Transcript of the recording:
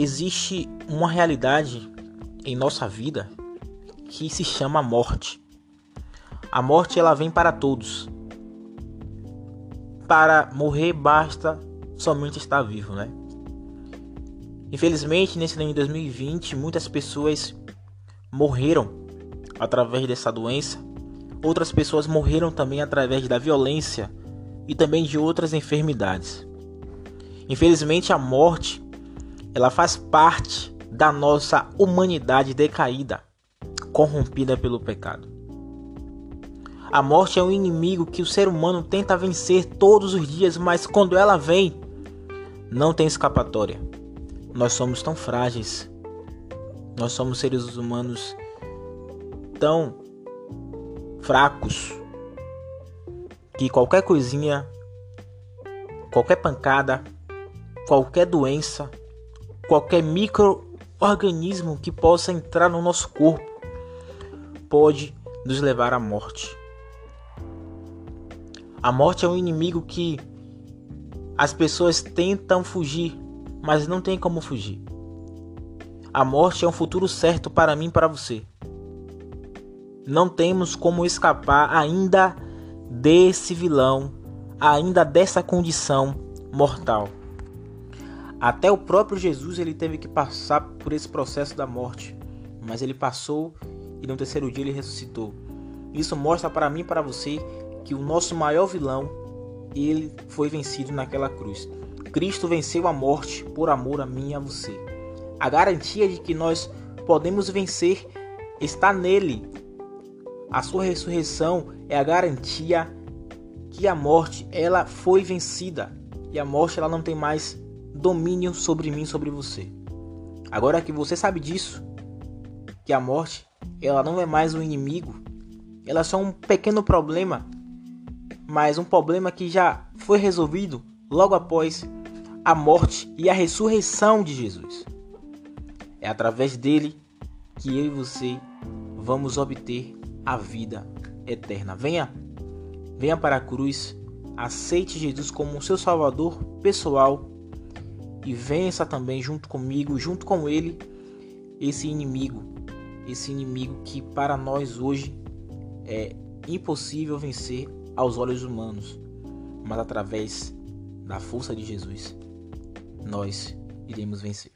existe uma realidade em nossa vida que se chama morte. A morte ela vem para todos. Para morrer basta somente estar vivo, né? Infelizmente, nesse ano de 2020, muitas pessoas morreram através dessa doença. Outras pessoas morreram também através da violência e também de outras enfermidades. Infelizmente, a morte ela faz parte da nossa humanidade decaída, corrompida pelo pecado. A morte é um inimigo que o ser humano tenta vencer todos os dias, mas quando ela vem, não tem escapatória. Nós somos tão frágeis. Nós somos seres humanos tão fracos que qualquer coisinha, qualquer pancada, qualquer doença, qualquer microorganismo que possa entrar no nosso corpo pode nos levar à morte. A morte é um inimigo que as pessoas tentam fugir, mas não tem como fugir. A morte é um futuro certo para mim e para você. Não temos como escapar ainda desse vilão, ainda dessa condição mortal. Até o próprio Jesus ele teve que passar por esse processo da morte, mas ele passou e no terceiro dia ele ressuscitou. Isso mostra para mim e para você que o nosso maior vilão, ele foi vencido naquela cruz. Cristo venceu a morte por amor a mim e a você. A garantia de que nós podemos vencer está nele. A sua ressurreição é a garantia que a morte ela foi vencida e a morte ela não tem mais domínio sobre mim, sobre você. Agora que você sabe disso, que a morte ela não é mais um inimigo, ela é só um pequeno problema mas um problema que já foi resolvido logo após a morte e a ressurreição de Jesus. É através dele que eu e você vamos obter a vida eterna. Venha, venha para a cruz, aceite Jesus como seu Salvador pessoal e vença também junto comigo, junto com ele, esse inimigo, esse inimigo que para nós hoje é impossível vencer aos olhos humanos, mas através da força de Jesus, nós iremos vencer.